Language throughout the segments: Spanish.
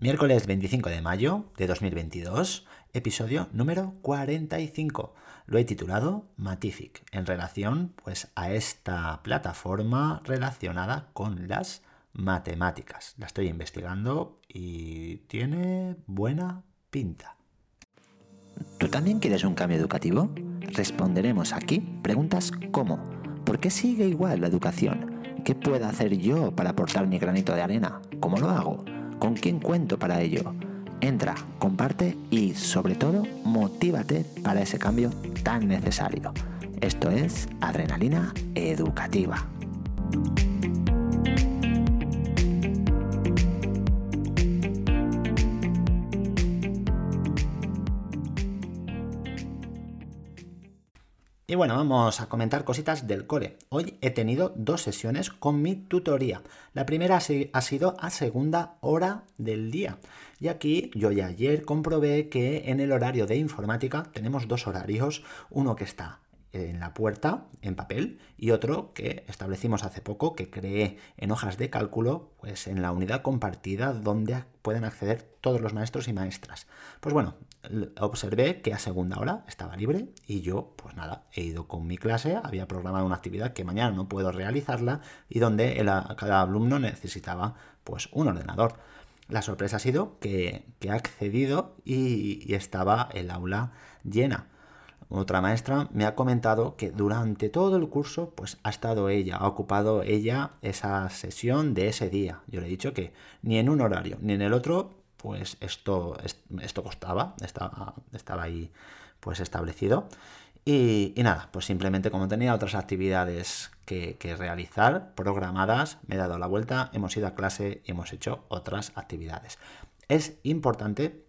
Miércoles 25 de mayo de 2022, episodio número 45. Lo he titulado Matific, en relación pues, a esta plataforma relacionada con las matemáticas. La estoy investigando y tiene buena pinta. ¿Tú también quieres un cambio educativo? Responderemos aquí preguntas como ¿por qué sigue igual la educación? ¿Qué puedo hacer yo para aportar mi granito de arena? ¿Cómo lo hago? ¿Con quién cuento para ello? Entra, comparte y sobre todo motívate para ese cambio tan necesario. Esto es Adrenalina Educativa. Y bueno, vamos a comentar cositas del cole. Hoy he tenido dos sesiones con mi tutoría. La primera ha sido a segunda hora del día. Y aquí yo ya ayer comprobé que en el horario de informática tenemos dos horarios. Uno que está en la puerta en papel y otro que establecimos hace poco que creé en hojas de cálculo pues en la unidad compartida donde pueden acceder todos los maestros y maestras. Pues bueno, observé que a segunda hora estaba libre y yo pues nada, he ido con mi clase, había programado una actividad que mañana no puedo realizarla y donde cada alumno necesitaba pues un ordenador. La sorpresa ha sido que ha accedido y estaba el aula llena otra maestra me ha comentado que durante todo el curso pues ha estado ella, ha ocupado ella esa sesión de ese día. Yo le he dicho que ni en un horario ni en el otro pues esto, esto costaba, estaba, estaba ahí pues establecido. Y, nada, pues simplemente como tenía otras actividades que, que, realizar programadas, me he dado la vuelta, hemos ido a clase y hemos hecho otras actividades. Es importante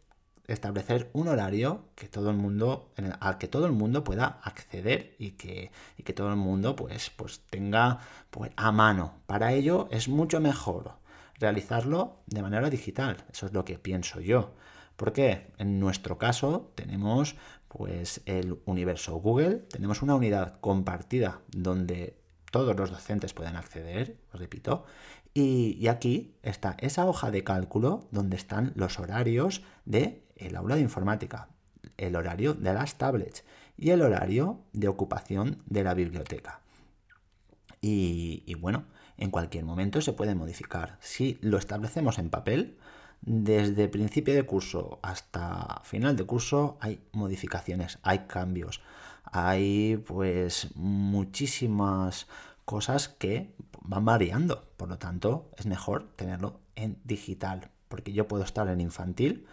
establecer un horario que todo el mundo, al que todo el mundo pueda acceder y que, que todo el mundo pues, pues tenga pues, a mano. Para ello es mucho mejor realizarlo de manera digital. Eso es lo que pienso yo. Porque en nuestro caso tenemos pues el universo Google, tenemos una unidad compartida donde todos los docentes pueden acceder, repito, y, y, aquí está esa hoja de cálculo donde están los horarios de el aula de informática, el horario de las tablets y el horario de ocupación de la biblioteca. Y, bueno, en cualquier momento se puede modificar. Si lo establecemos en papel, desde principio de curso hasta final de curso hay modificaciones, hay cambios, hay pues muchísimas cosas que van variando. Por lo tanto, es mejor tenerlo en digital, porque yo puedo estar en infantil,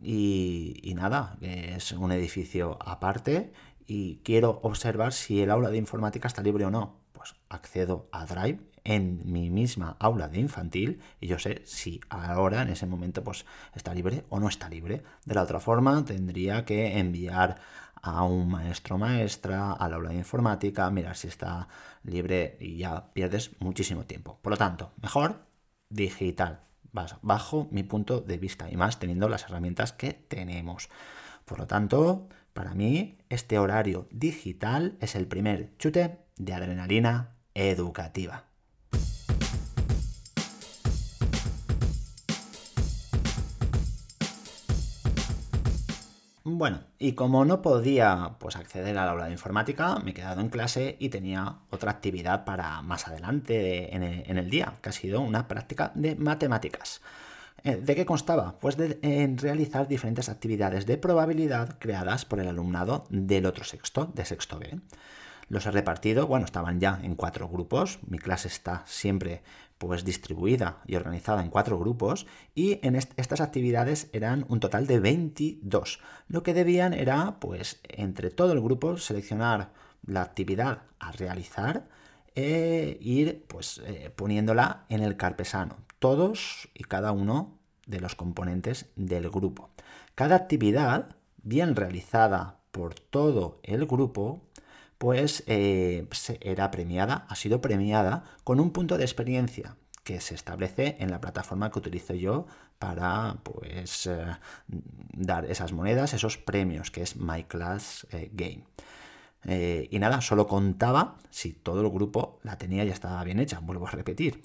y, nada, es un edificio aparte y quiero observar si el aula de informática está libre o no. Pues accedo a Drive en mi misma aula de infantil y yo sé si ahora en ese momento pues está libre o no está libre. De la otra forma tendría que enviar a un maestro maestra al aula de informática, mirar si está libre y ya pierdes muchísimo tiempo. Por lo tanto, mejor digital bajo mi punto de vista y más teniendo las herramientas que tenemos. Por lo tanto, para mí, este horario digital es el primer chute de adrenalina educativa. Bueno, y como no podía pues, acceder al aula de informática, me he quedado en clase y tenía otra actividad para más adelante en el, día, que ha sido una práctica de matemáticas. Eh, ¿De qué constaba? Pues de en realizar diferentes actividades de probabilidad creadas por el alumnado del otro sexto, de sexto B. Los he repartido, bueno, estaban ya en cuatro grupos, mi clase está siempre pues distribuida y organizada en cuatro grupos y en estas actividades eran un total de 22. Lo que debían era pues entre todo el grupo seleccionar la actividad a realizar e ir pues eh, poniéndola en el carpesano, todos y cada uno de los componentes del grupo. Cada actividad bien realizada por todo el grupo pues eh, era premiada, ha sido premiada con un punto de experiencia que se establece en la plataforma que utilizo yo para pues eh, dar esas monedas, esos premios, que es My Class eh, Game. y nada, solo contaba si todo el grupo la tenía y estaba bien hecha, vuelvo a repetir.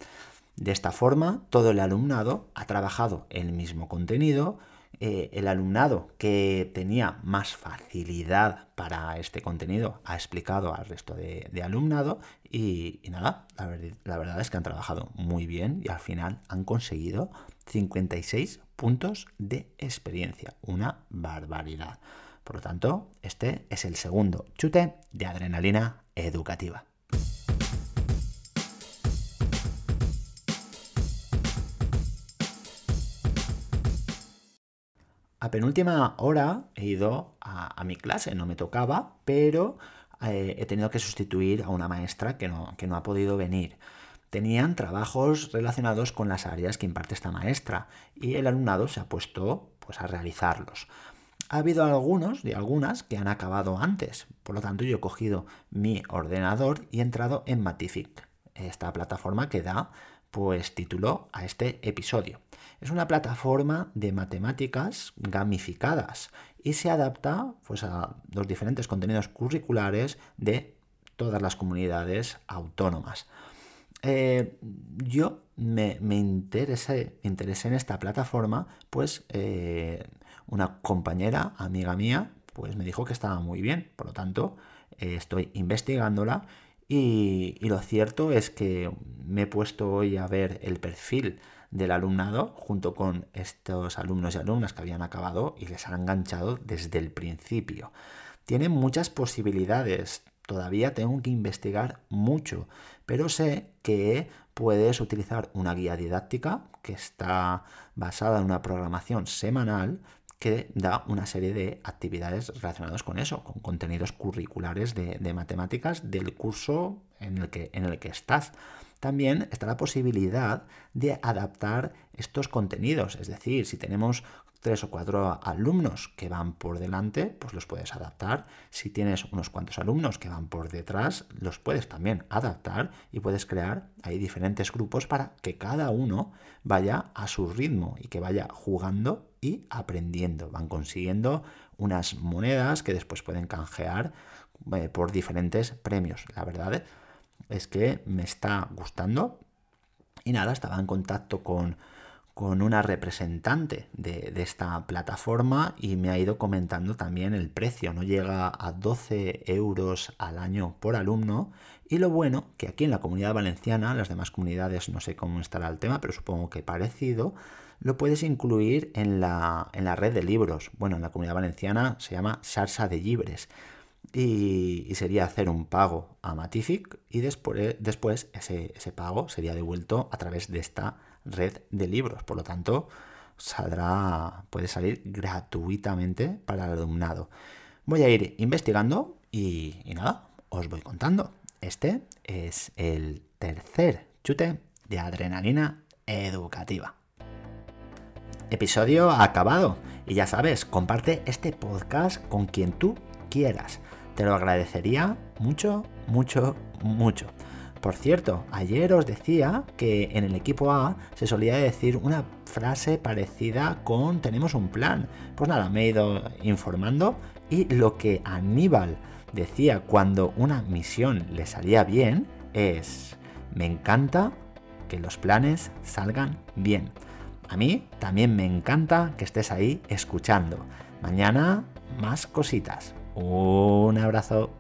De esta forma, todo el alumnado ha trabajado el mismo contenido, eh, el alumnado que tenía más facilidad para este contenido ha explicado al resto de, alumnado y, nada, la, verdad es que han trabajado muy bien y al final han conseguido 56 puntos de experiencia, una barbaridad. Por lo tanto, este es el segundo chute de adrenalina educativa. A penúltima hora he ido a, mi clase, no me tocaba, pero eh, he tenido que sustituir a una maestra que no, que no ha podido venir. Tenían trabajos relacionados con las áreas que imparte esta maestra y el alumnado se ha puesto pues, a realizarlos. Ha habido algunos y algunas que han acabado antes, por lo tanto yo he cogido mi ordenador y he entrado en Matific, esta plataforma que da pues título a este episodio. Es una plataforma de matemáticas gamificadas y se adapta pues, a los diferentes contenidos curriculares de todas las comunidades autónomas. Eh, yo me, interesé, en esta plataforma, pues eh, una compañera, amiga mía, pues me dijo que estaba muy bien, por lo tanto eh, estoy investigándola y, lo cierto es que me he puesto hoy a ver el perfil del alumnado junto con estos alumnos y alumnas que habían acabado y les han enganchado desde el principio. Tienen muchas posibilidades, todavía tengo que investigar mucho, pero sé que puedes utilizar una guía didáctica que está basada en una programación semanal que da una serie de actividades relacionadas con eso, con contenidos curriculares de, matemáticas del curso en el, que, en el que estás. También está la posibilidad de adaptar estos contenidos, es decir, si tenemos tres o cuatro alumnos que van por delante, pues los puedes adaptar. Si tienes unos cuantos alumnos que van por detrás, los puedes también adaptar y puedes crear ahí diferentes grupos para que cada uno vaya a su ritmo y que vaya jugando y aprendiendo. Van consiguiendo unas monedas que después pueden canjear eh, por diferentes premios. La verdad es que me está gustando. Y nada, estaba en contacto con, con una representante de, de, esta plataforma y me ha ido comentando también el precio. No llega a 12 euros al año por alumno. Y lo bueno, que aquí en la comunidad valenciana, las demás comunidades no sé cómo estará el tema, pero supongo que parecido, lo puedes incluir en la, red de libros. Bueno, en la comunidad valenciana se llama Sarsa de Libres. Y, sería hacer un pago a Matific y después, después ese, ese, pago sería devuelto a través de esta red de libros. Por lo tanto, saldrá, puede salir gratuitamente para el alumnado. Voy a ir investigando y, y nada, os voy contando. Este es el tercer chute de adrenalina educativa. Episodio acabado. Y ya sabes, comparte este podcast con quien tú quieras. Te lo agradecería mucho, mucho, mucho. Por cierto, ayer os decía que en el equipo A se solía decir una frase parecida con tenemos un plan. Pues nada, me he ido informando y lo que Aníbal decía cuando una misión le salía bien es me encanta que los planes salgan bien. A mí también me encanta que estés ahí escuchando. Mañana más cositas. Un abrazo.